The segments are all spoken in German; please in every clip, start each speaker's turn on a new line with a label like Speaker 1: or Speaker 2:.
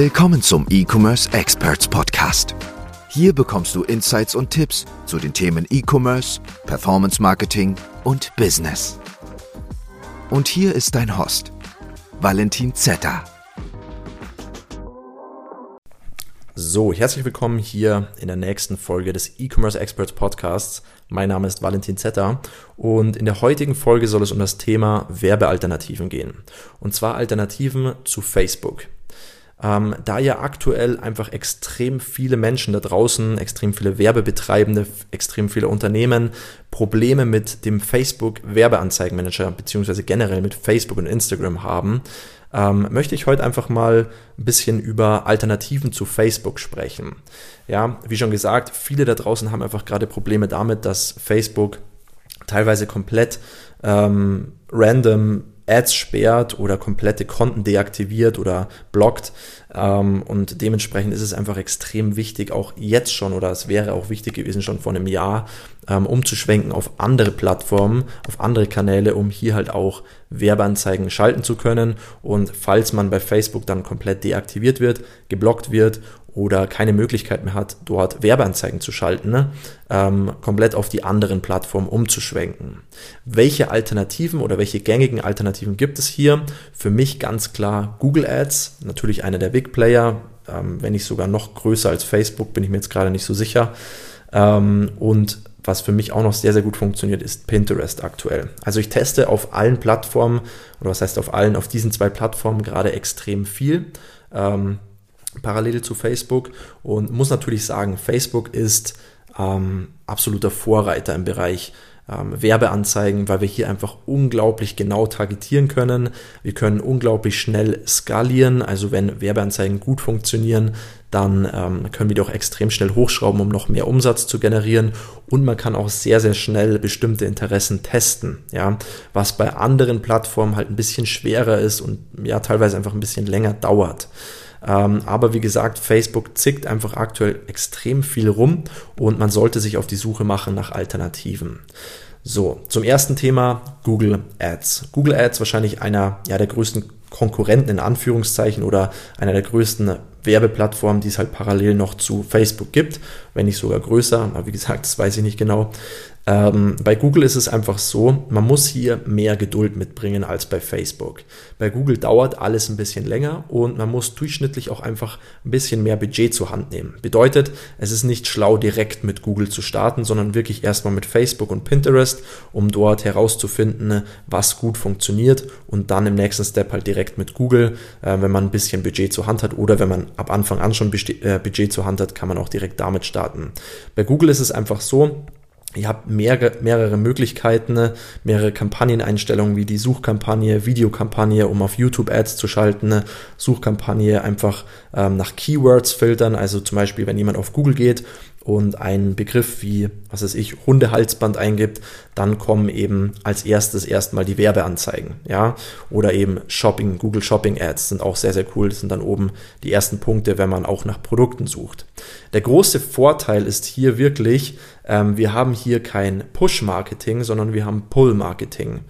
Speaker 1: Willkommen zum E-Commerce Experts Podcast. Hier bekommst du Insights und Tipps zu den Themen E-Commerce, Performance Marketing und Business. Und hier ist dein Host, Valentin Zetter.
Speaker 2: So, herzlich willkommen hier in der nächsten Folge des E-Commerce Experts Podcasts. Mein Name ist Valentin Zetter und in der heutigen Folge soll es um das Thema Werbealternativen gehen. Und zwar Alternativen zu Facebook. Ähm, da ja aktuell einfach extrem viele Menschen da draußen, extrem viele Werbebetreibende, extrem viele Unternehmen Probleme mit dem Facebook Werbeanzeigenmanager beziehungsweise generell mit Facebook und Instagram haben, ähm, möchte ich heute einfach mal ein bisschen über Alternativen zu Facebook sprechen. Ja, wie schon gesagt, viele da draußen haben einfach gerade Probleme damit, dass Facebook teilweise komplett ähm, random Ads sperrt oder komplette Konten deaktiviert oder blockt. Ähm, und dementsprechend ist es einfach extrem wichtig, auch jetzt schon, oder es wäre auch wichtig gewesen, schon vor einem Jahr, ähm, umzuschwenken auf andere Plattformen, auf andere Kanäle, um hier halt auch Werbeanzeigen schalten zu können. Und falls man bei Facebook dann komplett deaktiviert wird, geblockt wird oder keine Möglichkeit mehr hat, dort Werbeanzeigen zu schalten, ne? ähm, komplett auf die anderen Plattformen umzuschwenken. Welche Alternativen oder welche gängigen Alternativen gibt es hier? Für mich ganz klar Google Ads, natürlich einer der Big Player, ähm, wenn nicht sogar noch größer als Facebook, bin ich mir jetzt gerade nicht so sicher. Ähm, und was für mich auch noch sehr, sehr gut funktioniert, ist Pinterest aktuell. Also ich teste auf allen Plattformen, oder was heißt auf allen, auf diesen zwei Plattformen gerade extrem viel. Ähm, parallel zu Facebook und muss natürlich sagen, Facebook ist ähm, absoluter Vorreiter im Bereich ähm, Werbeanzeigen, weil wir hier einfach unglaublich genau targetieren können. Wir können unglaublich schnell skalieren, also wenn Werbeanzeigen gut funktionieren, dann ähm, können wir die auch extrem schnell hochschrauben, um noch mehr Umsatz zu generieren. Und man kann auch sehr, sehr schnell bestimmte Interessen testen, ja, was bei anderen Plattformen halt ein bisschen schwerer ist und ja, teilweise einfach ein bisschen länger dauert. Ähm, aber wie gesagt, Facebook zickt einfach aktuell extrem viel rum und man sollte sich auf die Suche machen nach Alternativen. So, zum ersten Thema Google Ads. Google Ads wahrscheinlich einer ja, der größten Konkurrenten in Anführungszeichen oder einer der größten Werbeplattformen, die es halt parallel noch zu Facebook gibt, wenn nicht sogar größer, aber wie gesagt, das weiß ich nicht genau. Ähm, bei Google ist es einfach so, man muss hier mehr Geduld mitbringen als bei Facebook. Bei Google dauert alles ein bisschen länger und man muss durchschnittlich auch einfach ein bisschen mehr Budget zur Hand nehmen. Bedeutet, es ist nicht schlau, direkt mit Google zu starten, sondern wirklich erstmal mit Facebook und Pinterest, um dort herauszufinden, was gut funktioniert und dann im nächsten Step halt direkt mit Google, äh, wenn man ein bisschen Budget zur Hand hat oder wenn man ab Anfang an schon äh, Budget zur Hand hat, kann man auch direkt damit starten. Bei Google ist es einfach so, Ihr habt mehrere, mehrere Möglichkeiten, mehrere Kampagneneinstellungen wie die Suchkampagne, Videokampagne, um auf YouTube Ads zu schalten, Suchkampagne einfach ähm, nach Keywords filtern, also zum Beispiel, wenn jemand auf Google geht und einen Begriff wie, was weiß ich, Hundehalsband eingibt, dann kommen eben als erstes erstmal die Werbeanzeigen, ja, oder eben Shopping, Google Shopping Ads sind auch sehr, sehr cool. Das sind dann oben die ersten Punkte, wenn man auch nach Produkten sucht. Der große Vorteil ist hier wirklich, ähm, wir haben hier kein Push-Marketing, sondern wir haben Pull-Marketing.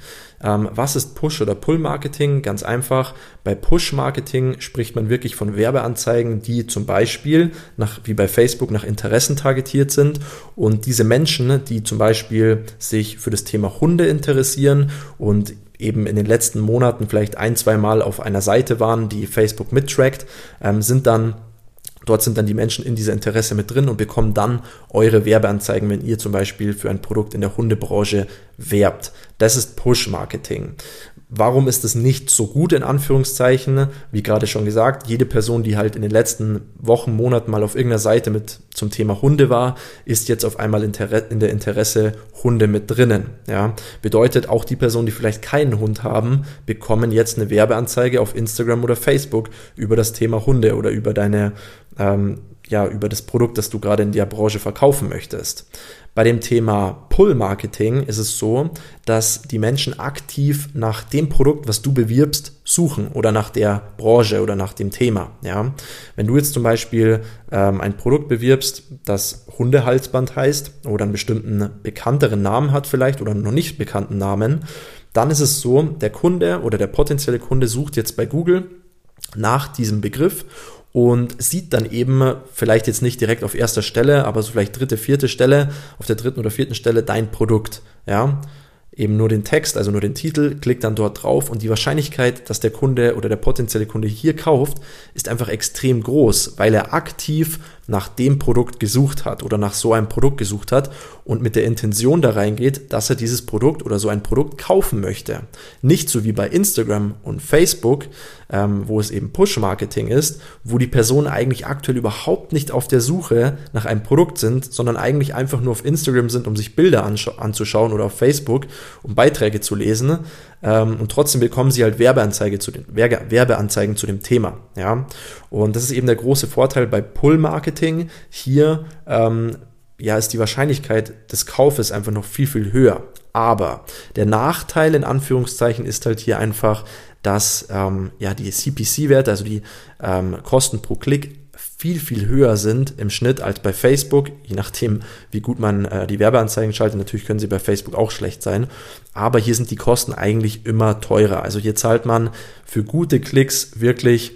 Speaker 2: Ähm, was ist Push- oder Pull-Marketing? Ganz einfach. Bei Push-Marketing spricht man wirklich von Werbeanzeigen, die zum Beispiel nach, wie bei Facebook nach Interessen targetiert sind. Und diese Menschen, die zum Beispiel sich für das Thema Hunde interessieren und eben in den letzten Monaten vielleicht ein, zwei Mal auf einer Seite waren, die Facebook mittrackt, ähm, sind dann Dort sind dann die Menschen in dieser Interesse mit drin und bekommen dann eure Werbeanzeigen, wenn ihr zum Beispiel für ein Produkt in der Hundebranche werbt. Das ist Push-Marketing. Warum ist es nicht so gut in Anführungszeichen? Wie gerade schon gesagt, jede Person, die halt in den letzten Wochen, Monaten mal auf irgendeiner Seite mit zum Thema Hunde war, ist jetzt auf einmal in der Interesse Hunde mit drinnen. Ja, bedeutet auch die Personen, die vielleicht keinen Hund haben, bekommen jetzt eine Werbeanzeige auf Instagram oder Facebook über das Thema Hunde oder über deine ähm, ja, über das Produkt, das du gerade in der Branche verkaufen möchtest. Bei dem Thema Pull-Marketing ist es so, dass die Menschen aktiv nach dem Produkt, was du bewirbst, suchen oder nach der Branche oder nach dem Thema. Ja? Wenn du jetzt zum Beispiel ähm, ein Produkt bewirbst, das Hundehalsband heißt oder einen bestimmten bekannteren Namen hat vielleicht oder noch nicht bekannten Namen, dann ist es so, der Kunde oder der potenzielle Kunde sucht jetzt bei Google nach diesem Begriff und sieht dann eben vielleicht jetzt nicht direkt auf erster Stelle, aber so vielleicht dritte, vierte Stelle, auf der dritten oder vierten Stelle dein Produkt, ja. Eben nur den Text, also nur den Titel, klickt dann dort drauf und die Wahrscheinlichkeit, dass der Kunde oder der potenzielle Kunde hier kauft, ist einfach extrem groß, weil er aktiv nach dem Produkt gesucht hat oder nach so einem Produkt gesucht hat und mit der Intention da reingeht, dass er dieses Produkt oder so ein Produkt kaufen möchte. Nicht so wie bei Instagram und Facebook, ähm, wo es eben Push-Marketing ist, wo die Personen eigentlich aktuell überhaupt nicht auf der Suche nach einem Produkt sind, sondern eigentlich einfach nur auf Instagram sind, um sich Bilder anzuschauen oder auf Facebook, um Beiträge zu lesen. Ähm, und trotzdem bekommen sie halt Werbeanzeige zu den, Werbeanzeigen zu dem Thema. Ja? Und das ist eben der große Vorteil bei Pull-Marketing. Hier ähm, ja, ist die Wahrscheinlichkeit des Kaufes einfach noch viel, viel höher. Aber der Nachteil in Anführungszeichen ist halt hier einfach, dass ähm, ja die CPC-Werte, also die ähm, Kosten pro Klick, viel, viel höher sind im Schnitt als bei Facebook, je nachdem, wie gut man äh, die Werbeanzeigen schaltet. Natürlich können sie bei Facebook auch schlecht sein, aber hier sind die Kosten eigentlich immer teurer. Also hier zahlt man für gute Klicks wirklich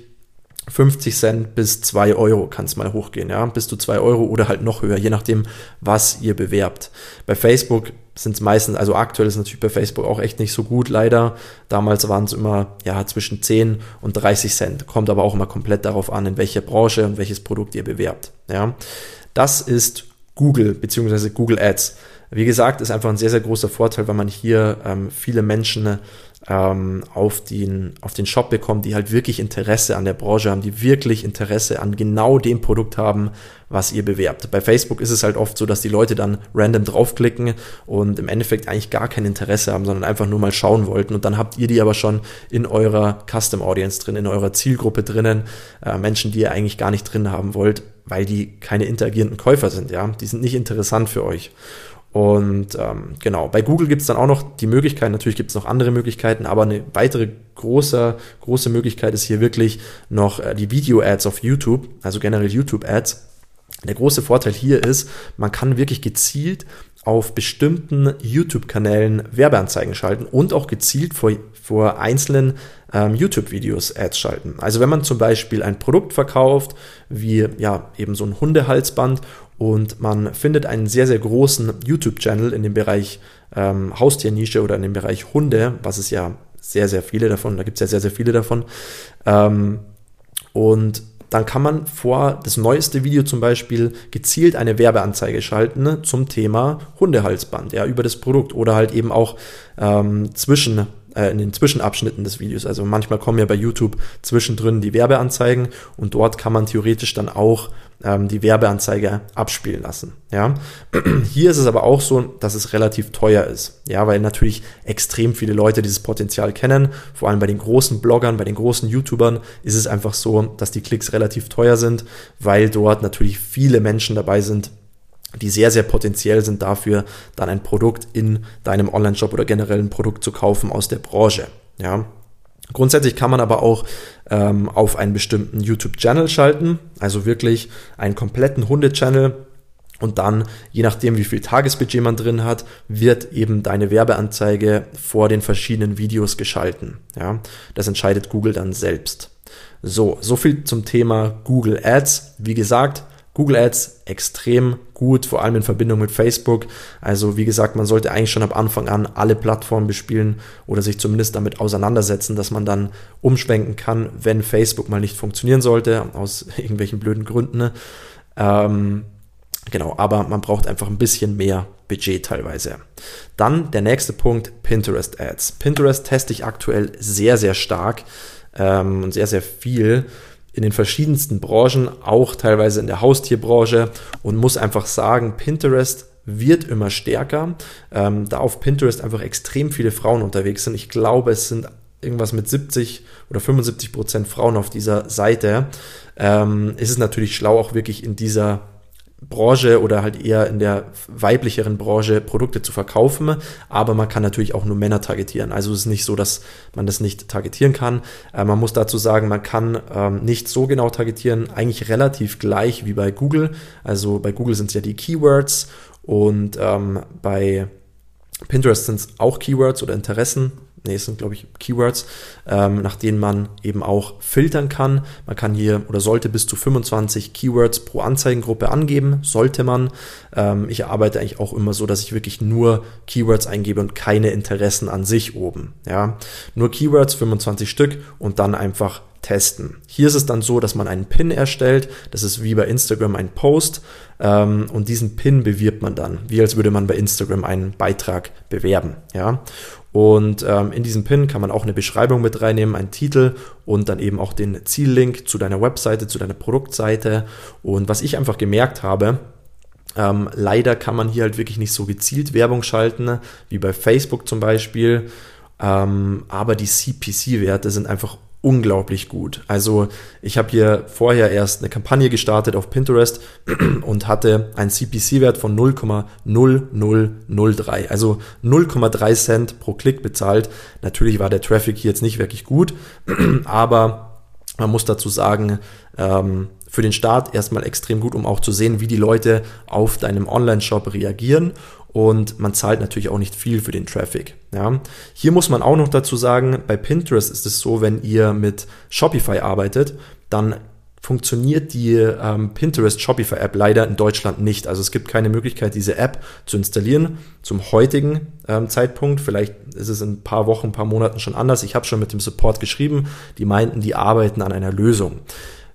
Speaker 2: 50 Cent bis 2 Euro kann es mal hochgehen, ja, bis zu 2 Euro oder halt noch höher, je nachdem, was ihr bewerbt. Bei Facebook sind es meistens, also aktuell ist natürlich bei Facebook auch echt nicht so gut, leider. Damals waren es immer ja zwischen 10 und 30 Cent. Kommt aber auch immer komplett darauf an, in welcher Branche und welches Produkt ihr bewerbt. Ja. Das ist Google bzw. Google Ads. Wie gesagt, ist einfach ein sehr, sehr großer Vorteil, weil man hier ähm, viele Menschen ähm, auf, den, auf den Shop bekommt, die halt wirklich Interesse an der Branche haben, die wirklich Interesse an genau dem Produkt haben, was ihr bewerbt. Bei Facebook ist es halt oft so, dass die Leute dann random draufklicken und im Endeffekt eigentlich gar kein Interesse haben, sondern einfach nur mal schauen wollten. Und dann habt ihr die aber schon in eurer Custom Audience drin, in eurer Zielgruppe drinnen, äh, Menschen, die ihr eigentlich gar nicht drin haben wollt, weil die keine interagierenden Käufer sind, ja. Die sind nicht interessant für euch. Und ähm, genau, bei Google gibt es dann auch noch die Möglichkeit, natürlich gibt es noch andere Möglichkeiten, aber eine weitere große, große Möglichkeit ist hier wirklich noch äh, die Video-Ads auf YouTube, also generell YouTube-Ads. Der große Vorteil hier ist, man kann wirklich gezielt auf bestimmten YouTube-Kanälen Werbeanzeigen schalten und auch gezielt vor, vor einzelnen ähm, YouTube-Videos Ads schalten. Also wenn man zum Beispiel ein Produkt verkauft, wie ja eben so ein Hundehalsband und man findet einen sehr, sehr großen YouTube-Channel in dem Bereich ähm, Haustiernische oder in dem Bereich Hunde, was es ja sehr, sehr viele davon, da gibt es ja sehr, sehr viele davon. Ähm, und dann kann man vor das neueste Video zum Beispiel gezielt eine Werbeanzeige schalten ne, zum Thema Hundehalsband, ja, über das Produkt oder halt eben auch ähm, zwischen äh, in den Zwischenabschnitten des Videos. Also manchmal kommen ja bei YouTube zwischendrin die Werbeanzeigen und dort kann man theoretisch dann auch ähm, die Werbeanzeige abspielen lassen. Ja, hier ist es aber auch so, dass es relativ teuer ist. Ja, weil natürlich extrem viele Leute dieses Potenzial kennen. Vor allem bei den großen Bloggern, bei den großen YouTubern ist es einfach so, dass die Klicks relativ teuer sind, weil dort natürlich viele Menschen dabei sind, die sehr, sehr potenziell sind dafür, dann ein Produkt in deinem Online-Shop oder generell ein Produkt zu kaufen aus der Branche. Ja. Grundsätzlich kann man aber auch ähm, auf einen bestimmten YouTube-Channel schalten, also wirklich einen kompletten Hunde-Channel, und dann, je nachdem, wie viel Tagesbudget man drin hat, wird eben deine Werbeanzeige vor den verschiedenen Videos geschalten. Ja, das entscheidet Google dann selbst. So, so viel zum Thema Google Ads. Wie gesagt, Google Ads extrem gut, vor allem in Verbindung mit Facebook. Also wie gesagt, man sollte eigentlich schon ab Anfang an alle Plattformen bespielen oder sich zumindest damit auseinandersetzen, dass man dann umschwenken kann, wenn Facebook mal nicht funktionieren sollte, aus irgendwelchen blöden Gründen. Ähm, genau, aber man braucht einfach ein bisschen mehr Budget teilweise. Dann der nächste Punkt, Pinterest Ads. Pinterest teste ich aktuell sehr, sehr stark ähm, und sehr, sehr viel in den verschiedensten Branchen, auch teilweise in der Haustierbranche und muss einfach sagen, Pinterest wird immer stärker, ähm, da auf Pinterest einfach extrem viele Frauen unterwegs sind. Ich glaube, es sind irgendwas mit 70 oder 75 Prozent Frauen auf dieser Seite. Ähm, ist es natürlich schlau, auch wirklich in dieser Branche oder halt eher in der weiblicheren Branche Produkte zu verkaufen, aber man kann natürlich auch nur Männer targetieren. Also es ist nicht so, dass man das nicht targetieren kann. Äh, man muss dazu sagen, man kann ähm, nicht so genau targetieren, eigentlich relativ gleich wie bei Google. Also bei Google sind es ja die Keywords und ähm, bei Pinterest sind es auch Keywords oder Interessen, nee, es sind glaube ich Keywords, ähm, nach denen man eben auch filtern kann. Man kann hier oder sollte bis zu 25 Keywords pro Anzeigengruppe angeben, sollte man. Ähm, ich arbeite eigentlich auch immer so, dass ich wirklich nur Keywords eingebe und keine Interessen an sich oben. Ja, nur Keywords, 25 Stück und dann einfach testen. Hier ist es dann so, dass man einen Pin erstellt. Das ist wie bei Instagram ein Post. Ähm, und diesen Pin bewirbt man dann, wie als würde man bei Instagram einen Beitrag bewerben. Ja. Und ähm, in diesem Pin kann man auch eine Beschreibung mit reinnehmen, einen Titel und dann eben auch den Ziellink zu deiner Webseite, zu deiner Produktseite. Und was ich einfach gemerkt habe, ähm, leider kann man hier halt wirklich nicht so gezielt Werbung schalten, wie bei Facebook zum Beispiel. Ähm, aber die CPC-Werte sind einfach unglaublich gut. Also ich habe hier vorher erst eine Kampagne gestartet auf Pinterest und hatte einen CPC-Wert von 0,0003, also 0,3 Cent pro Klick bezahlt. Natürlich war der Traffic hier jetzt nicht wirklich gut, aber man muss dazu sagen, ähm, für den Start erstmal extrem gut, um auch zu sehen, wie die Leute auf deinem Online-Shop reagieren und man zahlt natürlich auch nicht viel für den Traffic. Ja. Hier muss man auch noch dazu sagen, bei Pinterest ist es so, wenn ihr mit Shopify arbeitet, dann funktioniert die ähm, Pinterest Shopify App leider in Deutschland nicht. Also es gibt keine Möglichkeit, diese App zu installieren zum heutigen ähm, Zeitpunkt. Vielleicht ist es in ein paar Wochen, ein paar Monaten schon anders. Ich habe schon mit dem Support geschrieben. Die meinten, die arbeiten an einer Lösung.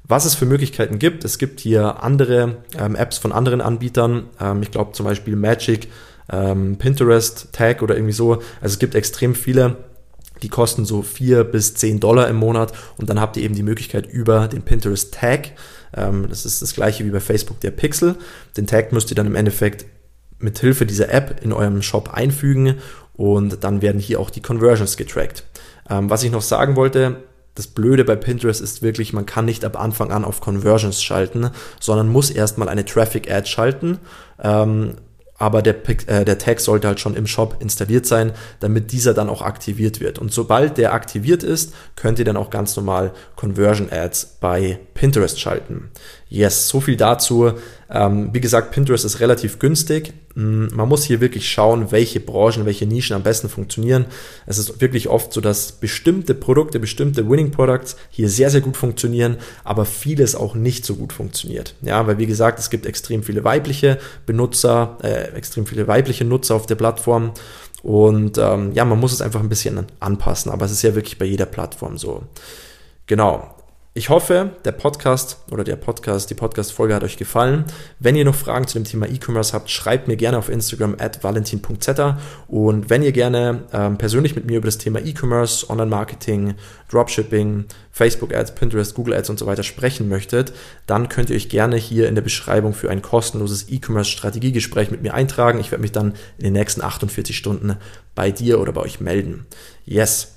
Speaker 2: Was es für Möglichkeiten gibt, es gibt hier andere ähm, Apps von anderen Anbietern. Ähm, ich glaube zum Beispiel Magic, ähm, Pinterest, Tag oder irgendwie so. Also es gibt extrem viele. Die kosten so vier bis zehn Dollar im Monat und dann habt ihr eben die Möglichkeit über den Pinterest Tag. Ähm, das ist das gleiche wie bei Facebook der Pixel. Den Tag müsst ihr dann im Endeffekt mit Hilfe dieser App in eurem Shop einfügen und dann werden hier auch die Conversions getrackt. Ähm, was ich noch sagen wollte, das Blöde bei Pinterest ist wirklich, man kann nicht ab Anfang an auf Conversions schalten, sondern muss erstmal eine Traffic Ad schalten. Ähm, aber der, äh, der Tag sollte halt schon im Shop installiert sein, damit dieser dann auch aktiviert wird. Und sobald der aktiviert ist, könnt ihr dann auch ganz normal Conversion Ads bei Pinterest schalten. Yes, so viel dazu. Ähm, wie gesagt, Pinterest ist relativ günstig. Mm, man muss hier wirklich schauen, welche Branchen, welche Nischen am besten funktionieren. Es ist wirklich oft so, dass bestimmte Produkte, bestimmte Winning Products hier sehr, sehr gut funktionieren, aber vieles auch nicht so gut funktioniert. Ja, weil wie gesagt, es gibt extrem viele weibliche Benutzer, äh, extrem viele weibliche Nutzer auf der Plattform. Und ähm, ja, man muss es einfach ein bisschen anpassen, aber es ist ja wirklich bei jeder Plattform so. Genau. Ich hoffe, der Podcast oder der Podcast, die Podcast-Folge hat euch gefallen. Wenn ihr noch Fragen zu dem Thema E-Commerce habt, schreibt mir gerne auf Instagram at valentin.zeta. Und wenn ihr gerne ähm, persönlich mit mir über das Thema E-Commerce, Online-Marketing, Dropshipping, Facebook-Ads, Pinterest, Google-Ads und so weiter sprechen möchtet, dann könnt ihr euch gerne hier in der Beschreibung für ein kostenloses E-Commerce-Strategiegespräch mit mir eintragen. Ich werde mich dann in den nächsten 48 Stunden bei dir oder bei euch melden. Yes.